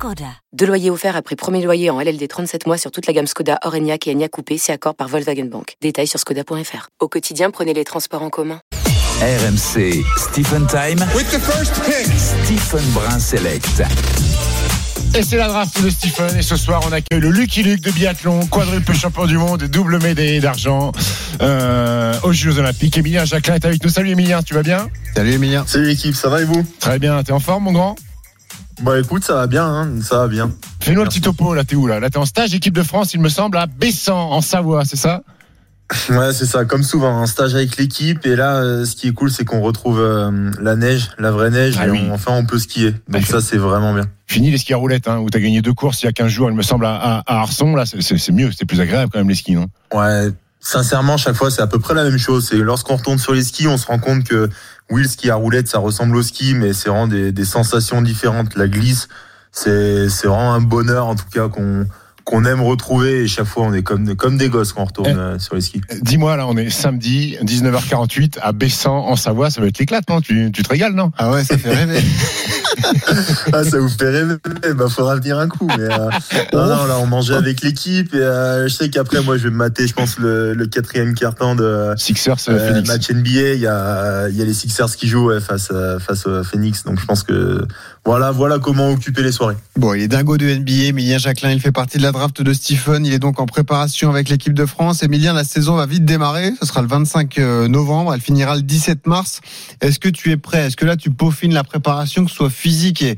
Skoda. Deux loyers offerts après premier loyer en LLD 37 mois sur toute la gamme Skoda, Orenia et Enya Coupé, c'est accord par Volkswagen Bank. Détails sur skoda.fr. Au quotidien, prenez les transports en commun. RMC Stephen Time. With the first pick. Stephen Brun Select. Et c'est la draft de Stephen. Et ce soir, on accueille le Lucky Luke de biathlon, quadruple champion du monde et double médaillé d'argent euh, aux Jeux Olympiques. Emilien Jacquelin est avec nous. Salut Emilien, tu vas bien? Salut Emilien. Salut l'équipe, ça va et vous? Très bien. T'es en forme, mon grand? Bah écoute, ça va bien, hein, ça va bien. Fais-nous un petit topo. Là, t'es où là? Là, t'es en stage équipe de France, il me semble, à Bessan, en Savoie, c'est ça? Ouais, c'est ça, comme souvent, un stage avec l'équipe. Et là, euh, ce qui est cool, c'est qu'on retrouve euh, la neige, la vraie neige, Ah et oui. on- enfin on peut skier. Donc D'accord. ça, c'est vraiment bien. Fini les skis à roulettes, hein, où t'as gagné deux courses il y a 15 jours, il me semble, à, à, à Arson. Là, c'est mieux, c'est plus agréable quand même les skis, non? Ouais, sincèrement, chaque fois, c'est à peu près la même chose. C'est lorsqu'on retourne sur les skis, on se rend compte que oui, le ski à roulette, ça ressemble au ski, mais c'est vraiment des, des sensations différentes. La glisse, c'est c'est vraiment un bonheur, en tout cas, qu'on qu'on aime retrouver. Et chaque fois, on est comme, comme des gosses quand on retourne Eh. euh, sur les skis. Dis-moi, là, on est samedi, 19h48, à Bessan, en Savoie. Ça va être l'éclate, non? Tu, tu te régales, non? Ah ouais, ça fait rêver. Ah, ça vous fait rêver Bah, faudra venir un coup. Mais euh, non, non, là, on mangeait avec l'équipe et euh, je sais qu'après, moi, je vais me mater, je pense, le, le quatrième quart-temps de Sixers, euh, Phoenix. match NBA. Il y a, il y a les Sixers qui jouent ouais, face, à- face à Phoenix. Donc, je pense que voilà, voilà comment occuper les soirées. Bon, il est dingo de NBA. Emilien Jacquelin, il fait partie de la draft de Stephen. Il est donc en préparation avec l'équipe de France. Emilien, la saison va vite démarrer. Ce sera le 25 novembre. Elle finira le 17 mars. Est-ce que tu es prêt? Est-ce que là, tu peaufines la préparation, que ce soit physique et,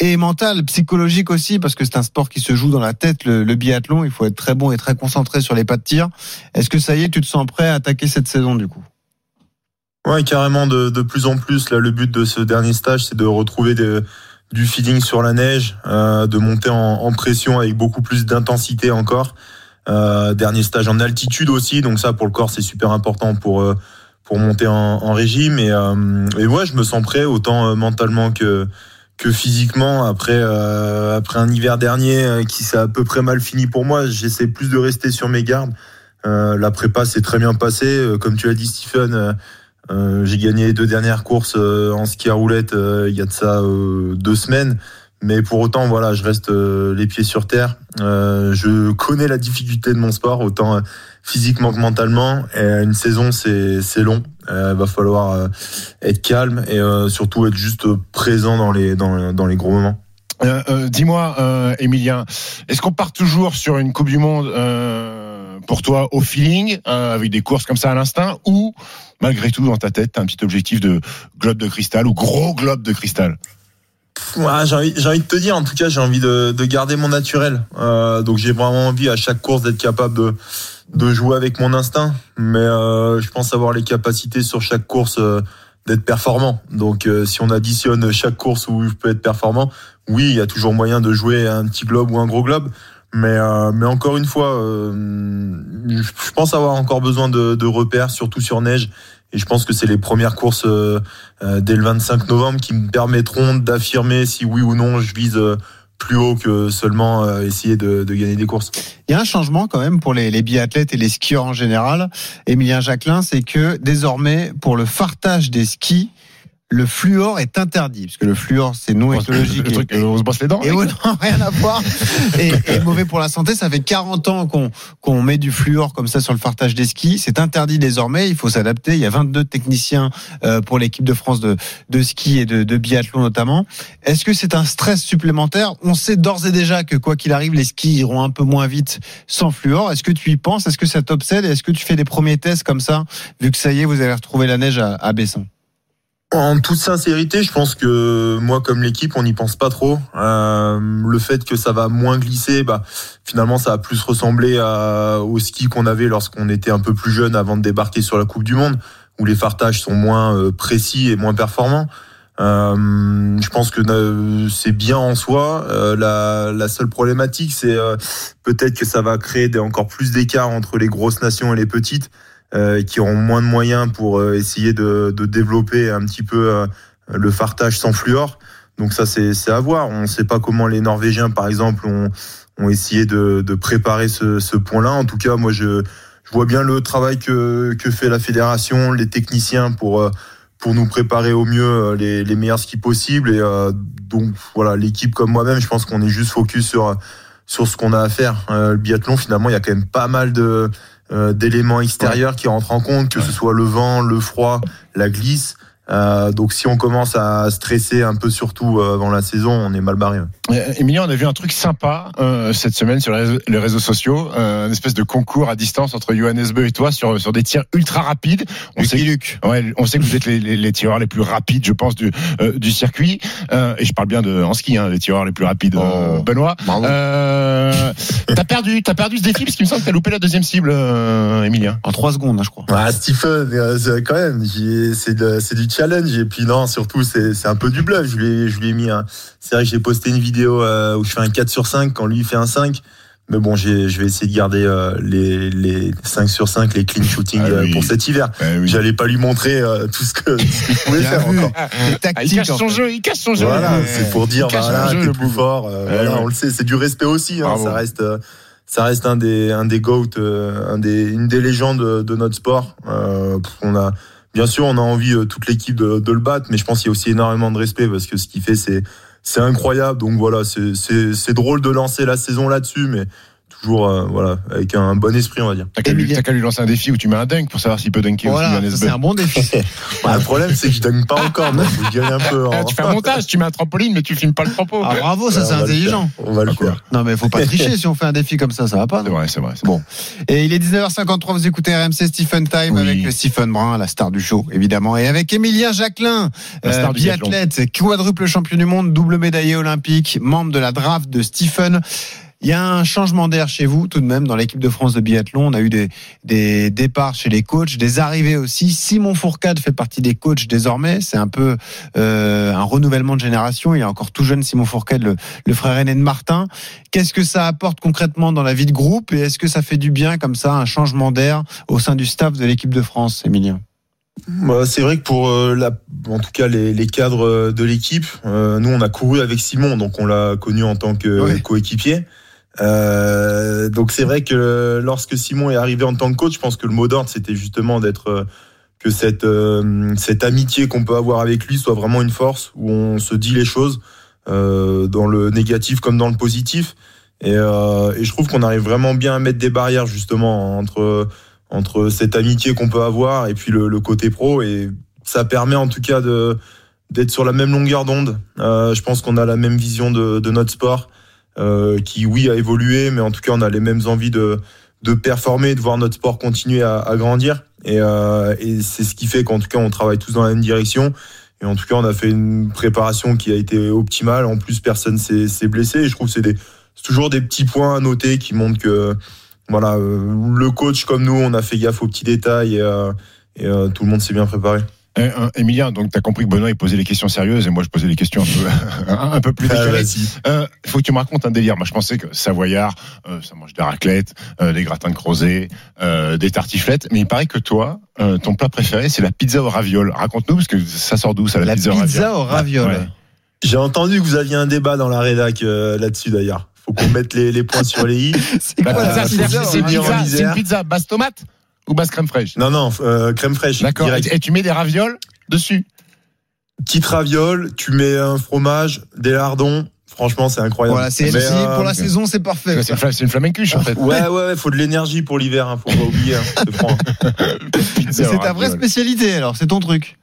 et mentale, psychologique aussi, parce que c'est un sport qui se joue dans la tête, le, biathlon. Il faut être très bon et très concentré sur les pas de tir. Est-ce que ça y est, tu te sens prêt à attaquer cette saison du coup? Ouais, carrément, de, de plus en plus. Là, le but de ce dernier stage, c'est de retrouver des- du feeling sur la neige, euh, de monter en, en pression avec beaucoup plus d'intensité encore. Euh, dernier stage en altitude aussi, donc ça pour le corps c'est super important pour euh, pour monter en, en régime. Et, euh, et ouais je me sens prêt autant euh, mentalement que que physiquement. Après après un hiver dernier qui s'est à peu près mal fini pour moi j'essaie plus de rester sur mes gardes. La prépa s'est très bien passée. Comme tu l'as dit Stephen euh, j'ai gagné les deux dernières courses euh, en ski à roulette euh, il y a de ça deux semaines mais pour autant, voilà, je reste les pieds sur terre. Je connais la difficulté de mon sport, autant physiquement que mentalement. Une saison, c'est long. Il va falloir être calme et surtout être juste présent dans les dans, dans les gros moments. Dis-moi, Emilien, est-ce qu'on part toujours sur une Coupe du Monde pour toi au feeling, avec des courses comme ça à l'instinct, ou malgré tout dans ta tête, t'as un petit objectif de globe de cristal ou gros globe de cristal j'ai envie, envie de te dire, en tout cas, j'ai envie de, de garder mon naturel. Euh, donc j'ai vraiment envie à chaque course d'être capable de, jouer avec mon instinct. Mais euh, je pense avoir les capacités sur chaque course euh, d'être performant. Donc si on additionne chaque course où je peux être performant, oui, il y a toujours moyen de jouer un petit globe ou un gros globe. Mais, euh, mais encore une fois, euh, je pense avoir encore besoin de, de repères, surtout sur neige. Et je pense que c'est les premières courses euh, euh, dès le 25 novembre qui me permettront d'affirmer si oui ou non je vise euh, plus haut que seulement euh, essayer de, de gagner des courses. Il y a un changement quand même pour les, les biathlètes et les skieurs en général. Emilien Jacquelin, c'est que désormais, pour le fartage des skis, le fluor est interdit, parce que le fluor, c'est non écologique. Le et- truc, euh, on se brosse les dents Et ouais, non, rien à voir. Et, et mauvais pour la santé. Ça fait 40 ans qu'on qu'on met du fluor comme ça sur le fartage des skis. C'est interdit désormais. Il faut s'adapter. Il y a 22 techniciens euh, pour l'équipe de France de, de ski et de, de biathlon notamment. Est-ce que c'est un stress supplémentaire? On sait d'ores et déjà que quoi qu'il arrive, les skis iront un peu moins vite sans fluor. Est-ce que tu y penses? Est-ce que ça t'obsède? Et Est-ce que tu fais des premiers tests comme ça, vu que ça y est, vous avez retrouvé la neige à, à En toute sincérité, je pense que moi, comme l'équipe, on n'y pense pas trop. Euh, le fait que ça va moins glisser, bah, finalement, ça va plus ressembler à, au ski qu'on avait lorsqu'on était un peu plus jeune avant de débarquer sur la Coupe du Monde, où les fartages sont moins euh, précis et moins performants. Euh, je pense que euh, c'est bien en soi. Euh, la, la seule problématique, c'est euh, peut-être que ça va créer des, encore plus d'écart entre les grosses nations et les petites. Euh, qui auront moins de moyens pour euh, essayer de, de développer un petit peu euh, le fartage sans fluor. Donc ça, c'est à voir. On ne sait pas comment les Norvégiens, par exemple, ont, ont essayé de, de préparer ce, ce point-là. En tout cas, moi, je, je vois bien le travail que, que fait la fédération, les techniciens pour euh, pour nous préparer au mieux les, les meilleurs skis possibles. Et euh, donc voilà, l'équipe comme moi-même, je pense qu'on est juste focus sur sur ce qu'on a à faire. Euh, le biathlon, finalement, il y a quand même pas mal de euh, d'éléments extérieurs qui rentrent en compte, que ce soit le vent, le froid, la glisse. Euh, donc si on commence à stresser un peu surtout euh, avant la saison, on est mal barré. Euh, Emilia, on a vu un truc sympa euh, cette semaine sur les réseaux, les réseaux sociaux, euh, une espèce de concours à distance entre Johannes Beu et toi sur sur des tirs ultra rapides. On sait, Luc. ouais, on sait que vous êtes les, les, les tireurs les plus rapides, je pense, du euh, du circuit. Euh, et je parle bien de en ski, hein, les tireurs les plus rapides. euh, Oh. Benoît, euh, t'as perdu, t'as perdu ce défi parce qu'il me semble que t'as loupé la deuxième cible, euh, Emilia. En 3 secondes, hein, je crois. Ah, Stephen, euh, c'est- quand même, c'est du challenge. Et puis non, surtout, c'est c'est un peu du bluff. Je lui ai, je lui ai mis un. C'est vrai que j'ai posté une vidéo euh, où je fais un 4 sur 5 quand lui il fait un 5. Mais bon, j'ai- je vais essayer de garder euh, les, les 5 sur 5, les clean shooting Ah euh, oui. pour cet hiver. Eh oui. J'allais pas lui montrer euh, tout ce que, pouvais Bien faire vu. encore. Ah, il cache son jeu, il cache son jeu. Voilà, c'est pour dire, voilà, un jeu, t'es le plus fort. euh, Ouais, voilà, ouais. On le sait, c'est du respect aussi. hein, ça reste, euh, ça reste un des, un des goats, euh, un des, une des légendes de, de notre sport. Euh, on a, bien sûr, on a envie euh, toute l'équipe de, de le battre, mais je pense qu'il y a aussi énormément de respect parce que ce qu'il fait, c'est, c'est incroyable. Donc voilà, c'est, drôle de lancer la saison là-dessus, mais toujours, euh, voilà, avec un bon esprit, on va dire. T'as qu'à lui, lancer un défi où tu mets un dunk pour savoir s'il peut dunker Voilà, aussi ça, c'est un bon défi. Ouais, le problème, c'est que je donne pas encore, donc faut que je gagne un peu. Ah, hein. tu fais un montage, tu mets un trampoline, mais tu filmes pas le trampo. Ah, bravo, ça c'est intelligent. On va le faire. Non mais faut pas tricher si on fait un défi comme ça, ça va pas. C'est vrai, c'est vrai. c'est Bon. Et il est 19h53, vous écoutez RMC Stephen Time Oui. avec Stephen Brun, la star du show, évidemment, et avec Emilien Jacquelin, du biathlète, quadruple champion du monde, double médaillé olympique, membre de la draft de Stephen. Il y a un changement d'air chez vous, tout de même, dans l'équipe de France de biathlon. On a eu des, des départs chez les coachs, des arrivées aussi. Simon Fourcade fait partie des coachs désormais. C'est un peu euh, un renouvellement de génération. Il est encore tout jeune, Simon Fourcade, le, le frère aîné de Martin. Qu'est-ce que ça apporte concrètement dans la vie de groupe et est-ce que ça fait du bien comme ça, un changement d'air au sein du staff de l'équipe de France, Emilien Bah, c'est vrai que pour euh, la, en tout cas les, les cadres euh, de l'équipe, euh, nous on a couru avec Simon, donc on l'a connu en tant que coéquipier. Euh, donc c'est vrai que lorsque Simon est arrivé en tant que coach, je pense que le mot d'ordre c'était justement d'être euh, que cette euh, cette amitié qu'on peut avoir avec lui soit vraiment une force où on se dit les choses dans le négatif comme dans le positif. Et, euh, et je trouve qu'on arrive vraiment bien à mettre des barrières justement entre entre cette amitié qu'on peut avoir et puis le, le côté pro. Et ça permet en tout cas de d'être sur la même longueur d'onde. Euh, je pense qu'on a la même vision de, de notre sport, euh, qui oui a évolué, mais en tout cas on a les mêmes envies de de performer, de voir notre sport continuer à, à grandir. Et, euh, et c'est ce qui fait qu'en tout cas on travaille tous dans la même direction. Et en tout cas on a fait une préparation qui a été optimale. En plus personne s'est blessé. Et je trouve que c'est toujours des petits points à noter qui montrent que voilà, euh, le coach comme nous, on a fait gaffe aux petits détails et, euh, et, euh, tout le monde s'est bien préparé. Euh, Emilien, donc tu as compris que Benoît il posait les questions sérieuses et moi je posais les questions un peu, un, un peu plus décalées. vas-y. Euh, faut que tu me racontes un délire. Moi je pensais que Savoyard, euh, ça mange des raclettes, euh, des gratins de crozet, euh, des tartiflettes, mais il paraît que toi, euh, ton plat préféré c'est la pizza au raviol. Raconte-nous parce que ça sort d'où ça la, La pizza, au raviol pizza au raviol. Ouais. J'ai entendu que vous aviez un débat dans la rédac euh, là-dessus d'ailleurs. Faut qu'on mette les, les points sur les i. C'est quoi pizza, la c'est- une pizza, pizza basse tomate ou basse crème fraîche Non, non, euh, crème fraîche. D'accord. Et, et tu mets des ravioles dessus. Petite raviole, tu mets un fromage, des lardons. Franchement, c'est incroyable. Voilà, c'est euh, pour la saison, c'est parfait. C'est une, flamencuche en fait. Ouais, ouais, ouais, faut de l'énergie pour l'hiver, hein, faut pas oublier. Hein, c'est ta vraie spécialité alors, c'est ton truc.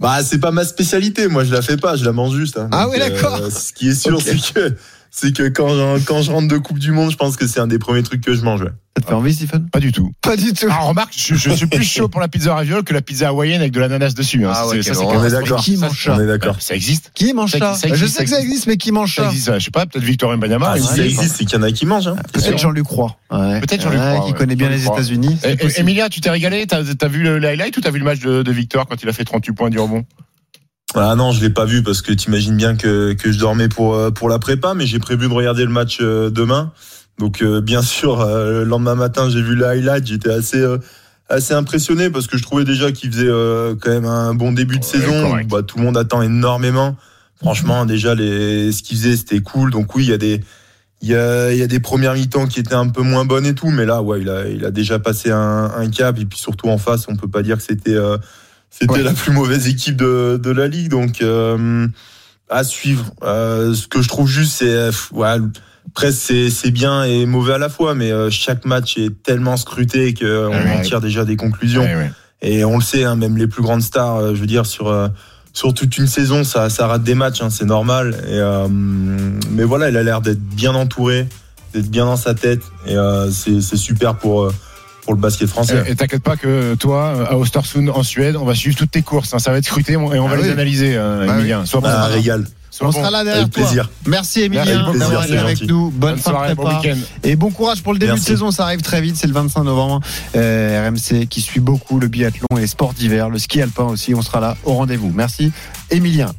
Bah, c'est pas ma spécialité. Moi, je la fais pas, je la mange juste. hein. Ah Donc, oui, d'accord. ce qui est sûr, c'est que c'est que quand je, quand je rentre de Coupe du Monde, je pense que c'est un des premiers trucs que je mange. ouais. Ça te fait envie, Stephen Pas du tout. Pas du tout. Alors remarque, je, je suis plus chaud pour la pizza raviole que la pizza hawaïenne avec de l'ananas dessus. hein. Ah ouais, ça. On est d'accord. Qui mange ça On est d'accord. Ça existe. Qui mange Ça ça, existe, ça Je existe, sais que ça existe, mais qui mange Ça ça existe. Je sais pas. Peut-être Victor Mbanyama. Ah, il si ça existe, c'est qu'il y en a qui mangent. Hein. Peut-être Jean-Luc Roy. Ouais. Peut-être Jean-Luc Ouais, Roy, Qui ouais. connaît bien Jean-Luc les. États-Unis. Emilia, tu t'es régalé? T'as as vu le highlight ou t'as vu le match de, de Victor quand il a fait 38 points du rebond Ah non, je l'ai pas vu parce que t'imagines bien que, que je dormais pour, euh, pour la prépa, mais j'ai prévu de regarder le match euh, demain. Donc euh, bien sûr, euh, le lendemain matin, j'ai vu le highlight, j'étais assez, euh, assez impressionné parce que je trouvais déjà qu'il faisait euh, quand même un bon début de Ouais, saison. correct. Bah, tout le monde attend énormément. Franchement, déjà les ce qu'il faisait, c'était cool. Donc oui, il y a des il y a, il y a des premières mi-temps qui étaient un peu moins bonnes et tout, mais là, ouais, il a, il a déjà passé un, un cap et puis surtout en face, on peut pas dire que c'était euh, c'était Ouais. la plus mauvaise équipe de, de la ligue. Donc euh, à suivre. Euh, ce que je trouve juste, c'est euh, ouais, presque c'est c'est bien et mauvais à la fois, mais euh, chaque match est tellement scruté qu'on Ouais. en tire déjà des conclusions. Et on le sait, hein, même les plus grandes stars, euh, je veux dire, sur, euh, sur toute une saison, ça, ça rate des matchs, hein, c'est normal. Et, euh, mais voilà, il a l'air d'être bien entouré, d'être bien dans sa tête. Et euh, c'est c'est super pour, euh, pour le basket français. Et t'inquiète pas que toi, à Ostersund en Suède, on va suivre toutes tes courses. hein. Ça va être scruté et on va Ah les oui. analyser, euh, Bah Emilien. Sois bon. Bah, régal. Sois On bon. sera là derrière Avec toi. plaisir. Merci Emilien d'avoir été avec nous. Bonne, Bonne fin soirée, de bon prépa. week-end. Et bon courage pour le début Merci. de saison, ça arrive très vite, c'est le 25 novembre. Euh, RMC qui suit beaucoup le biathlon et les sports d'hiver, le ski alpin aussi, on sera là au rendez-vous. Merci Emilien.